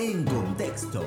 en contexto.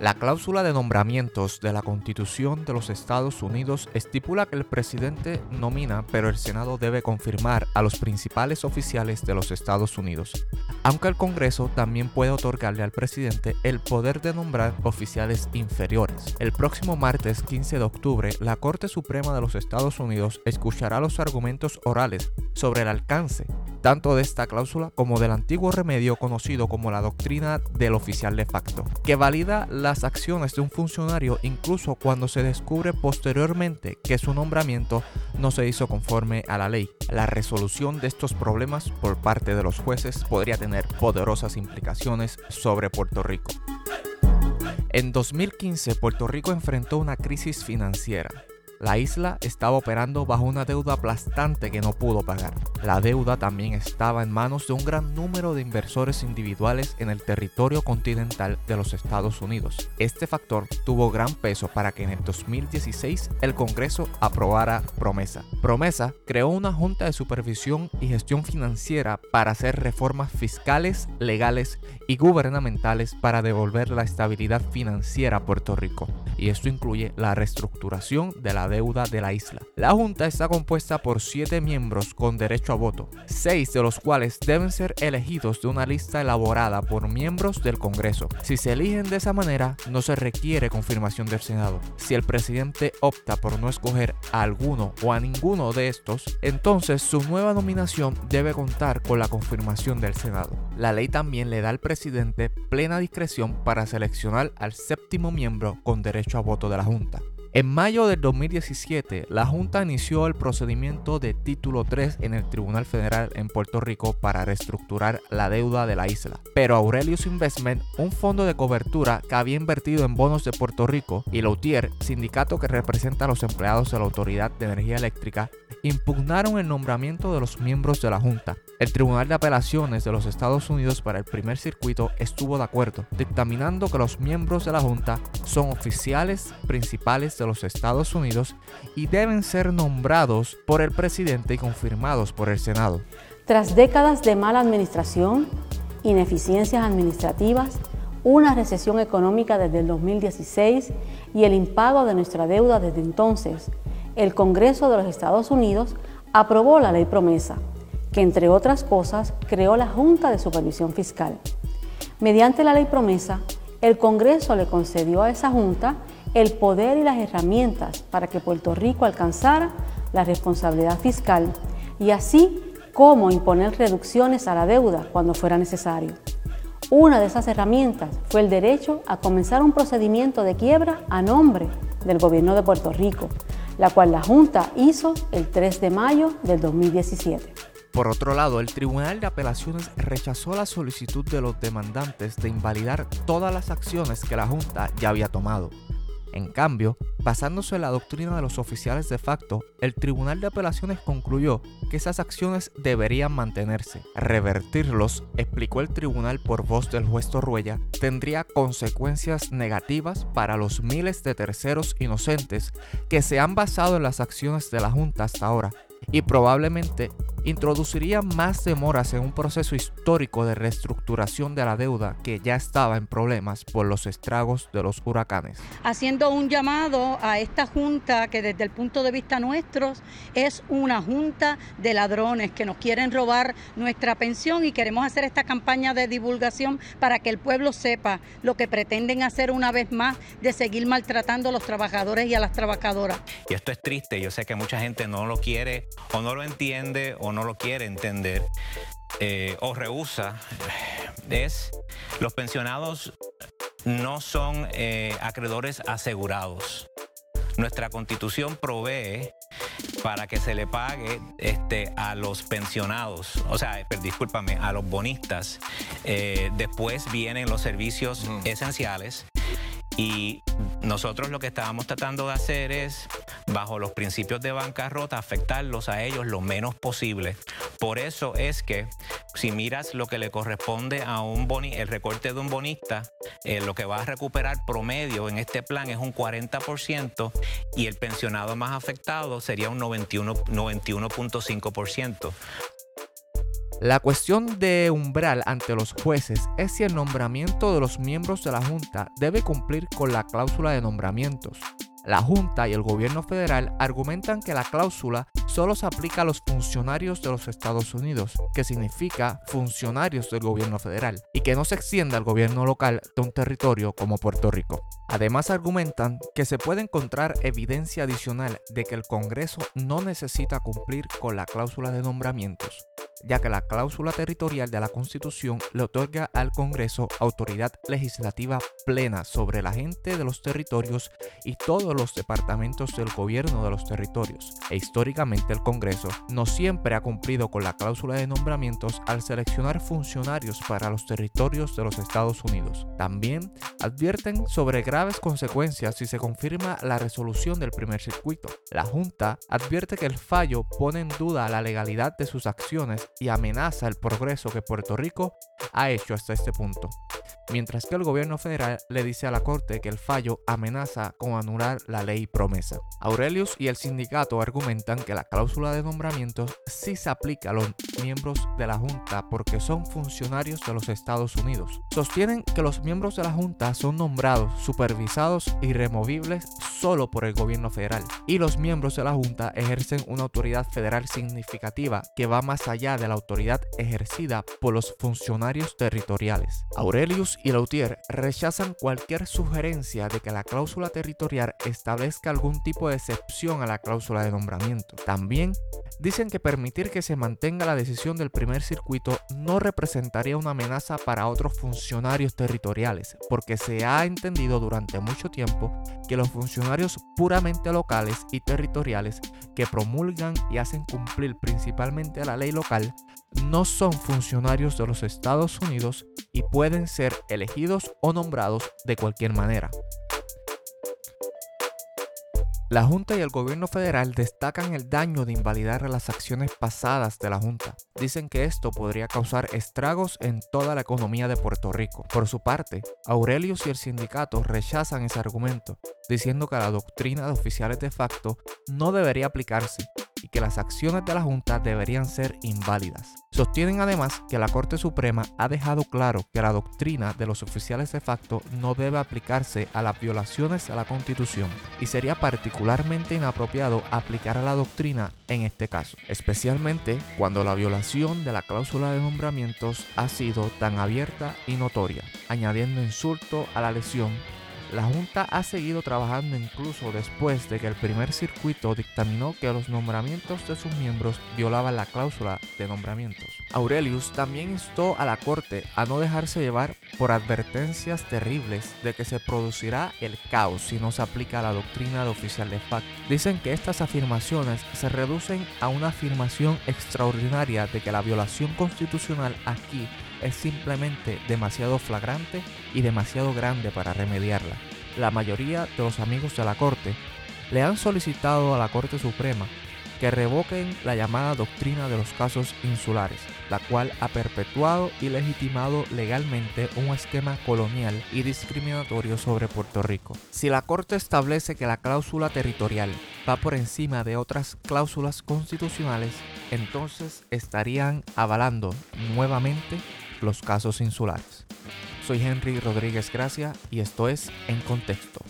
La cláusula de nombramientos de la Constitución de los Estados Unidos estipula que el presidente nomina, pero el Senado debe confirmar a los principales oficiales de los Estados Unidos, aunque el Congreso también puede otorgarle al presidente el poder de nombrar oficiales inferiores. El próximo martes 15 de octubre, la Corte Suprema de los Estados Unidos escuchará los argumentos orales sobre el alcance tanto de esta cláusula como del antiguo remedio conocido como la doctrina del oficial de facto, que valida las acciones de un funcionario incluso cuando se descubre posteriormente que su nombramiento no se hizo conforme a la ley. La resolución de estos problemas por parte de los jueces podría tener poderosas implicaciones sobre Puerto Rico. En 2015, Puerto Rico enfrentó una crisis financiera la isla estaba operando bajo una deuda aplastante que no pudo pagar. La deuda también estaba en manos de un gran número de inversores individuales en el territorio continental de los Estados Unidos. Este factor tuvo gran peso para que en el 2016 el Congreso aprobara Promesa. Promesa creó una junta de supervisión y gestión financiera para hacer reformas fiscales, legales y gubernamentales para devolver la estabilidad financiera a Puerto Rico. Y esto incluye la reestructuración de la deuda de la isla. La Junta está compuesta por siete miembros con derecho a voto, seis de los cuales deben ser elegidos de una lista elaborada por miembros del Congreso. Si se eligen de esa manera, no se requiere confirmación del Senado. Si el presidente opta por no escoger a alguno o a ninguno de estos, entonces su nueva nominación debe contar con la confirmación del Senado. La ley también le da al presidente plena discreción para seleccionar al séptimo miembro con derecho a voto de la Junta. En mayo del 2017, la Junta inició el procedimiento de título 3 en el Tribunal Federal en Puerto Rico para reestructurar la deuda de la isla. Pero Aurelius Investment, un fondo de cobertura que había invertido en bonos de Puerto Rico, y Lautier, sindicato que representa a los empleados de la Autoridad de Energía Eléctrica, impugnaron el nombramiento de los miembros de la Junta. El Tribunal de Apelaciones de los Estados Unidos para el primer circuito estuvo de acuerdo, dictaminando que los miembros de la Junta son oficiales principales de los Estados Unidos y deben ser nombrados por el presidente y confirmados por el Senado. Tras décadas de mala administración, ineficiencias administrativas, una recesión económica desde el 2016 y el impago de nuestra deuda desde entonces, el Congreso de los Estados Unidos aprobó la ley promesa, que entre otras cosas creó la Junta de Supervisión Fiscal. Mediante la ley promesa, el Congreso le concedió a esa Junta el poder y las herramientas para que Puerto Rico alcanzara la responsabilidad fiscal y así como imponer reducciones a la deuda cuando fuera necesario. Una de esas herramientas fue el derecho a comenzar un procedimiento de quiebra a nombre del gobierno de Puerto Rico, la cual la Junta hizo el 3 de mayo del 2017. Por otro lado, el Tribunal de Apelaciones rechazó la solicitud de los demandantes de invalidar todas las acciones que la Junta ya había tomado. En cambio, basándose en la doctrina de los oficiales de facto, el Tribunal de Apelaciones concluyó que esas acciones deberían mantenerse. Revertirlos, explicó el tribunal por voz del juez Torruella, tendría consecuencias negativas para los miles de terceros inocentes que se han basado en las acciones de la Junta hasta ahora y probablemente introduciría más demoras en un proceso histórico de reestructuración de la deuda que ya estaba en problemas por los estragos de los huracanes. Haciendo un llamado a esta junta que desde el punto de vista nuestro es una junta de ladrones que nos quieren robar nuestra pensión y queremos hacer esta campaña de divulgación para que el pueblo sepa lo que pretenden hacer una vez más de seguir maltratando a los trabajadores y a las trabajadoras. Y esto es triste, yo sé que mucha gente no lo quiere o no lo entiende o no lo quiere entender eh, o rehúsa es los pensionados no son eh, acreedores asegurados. Nuestra constitución provee para que se le pague este, a los pensionados, o sea, discúlpame, a los bonistas. Eh, después vienen los servicios esenciales y nosotros lo que estábamos tratando de hacer es, bajo los principios de bancarrota, afectarlos a ellos lo menos posible. Por eso es que si miras lo que le corresponde a un boni, el recorte de un bonista, eh, lo que va a recuperar promedio en este plan es un 40% y el pensionado más afectado sería un 91.5%. La cuestión de umbral ante los jueces es si el nombramiento de los miembros de la Junta debe cumplir con la cláusula de nombramientos. La Junta y el gobierno federal argumentan que la cláusula solo se aplica a los funcionarios de los Estados Unidos, que significa funcionarios del gobierno federal, y que no se extienda al gobierno local de un territorio como Puerto Rico. Además argumentan que se puede encontrar evidencia adicional de que el Congreso no necesita cumplir con la cláusula de nombramientos, ya que la cláusula territorial de la Constitución le otorga al Congreso autoridad legislativa plena sobre la gente de los territorios y todos los departamentos del gobierno de los territorios. E históricamente el Congreso no siempre ha cumplido con la cláusula de nombramientos al seleccionar funcionarios para los territorios de los Estados Unidos. También advierten sobre graves consecuencias si se confirma la resolución del primer circuito. La Junta advierte que el fallo pone en duda la legalidad de sus acciones y amenaza el progreso que Puerto Rico ha hecho hasta este punto mientras que el gobierno federal le dice a la Corte que el fallo amenaza con anular la ley promesa. Aurelius y el sindicato argumentan que la cláusula de nombramientos sí se aplica a los miembros de la Junta porque son funcionarios de los Estados Unidos. Sostienen que los miembros de la Junta son nombrados, supervisados y removibles solo por el gobierno federal y los miembros de la Junta ejercen una autoridad federal significativa que va más allá de la autoridad ejercida por los funcionarios territoriales. Aurelius y Lautier rechazan cualquier sugerencia de que la cláusula territorial establezca algún tipo de excepción a la cláusula de nombramiento. También dicen que permitir que se mantenga la decisión del primer circuito no representaría una amenaza para otros funcionarios territoriales, porque se ha entendido durante mucho tiempo que los funcionarios puramente locales y territoriales que promulgan y hacen cumplir principalmente la ley local no son funcionarios de los Estados Unidos y pueden ser elegidos o nombrados de cualquier manera. La Junta y el gobierno federal destacan el daño de invalidar las acciones pasadas de la Junta. Dicen que esto podría causar estragos en toda la economía de Puerto Rico. Por su parte, Aurelius y el sindicato rechazan ese argumento, diciendo que la doctrina de oficiales de facto no debería aplicarse que las acciones de la Junta deberían ser inválidas. Sostienen además que la Corte Suprema ha dejado claro que la doctrina de los oficiales de facto no debe aplicarse a las violaciones a la Constitución y sería particularmente inapropiado aplicar la doctrina en este caso, especialmente cuando la violación de la cláusula de nombramientos ha sido tan abierta y notoria, añadiendo insulto a la lesión la Junta ha seguido trabajando incluso después de que el primer circuito dictaminó que los nombramientos de sus miembros violaban la cláusula de nombramientos. Aurelius también instó a la Corte a no dejarse llevar por advertencias terribles de que se producirá el caos si no se aplica la doctrina de oficial de facto. Dicen que estas afirmaciones se reducen a una afirmación extraordinaria de que la violación constitucional aquí es simplemente demasiado flagrante y demasiado grande para remediarla. La mayoría de los amigos de la Corte le han solicitado a la Corte Suprema que revoquen la llamada doctrina de los casos insulares, la cual ha perpetuado y legitimado legalmente un esquema colonial y discriminatorio sobre Puerto Rico. Si la Corte establece que la cláusula territorial va por encima de otras cláusulas constitucionales, entonces estarían avalando nuevamente los casos insulares. Soy Henry Rodríguez Gracia y esto es En Contexto.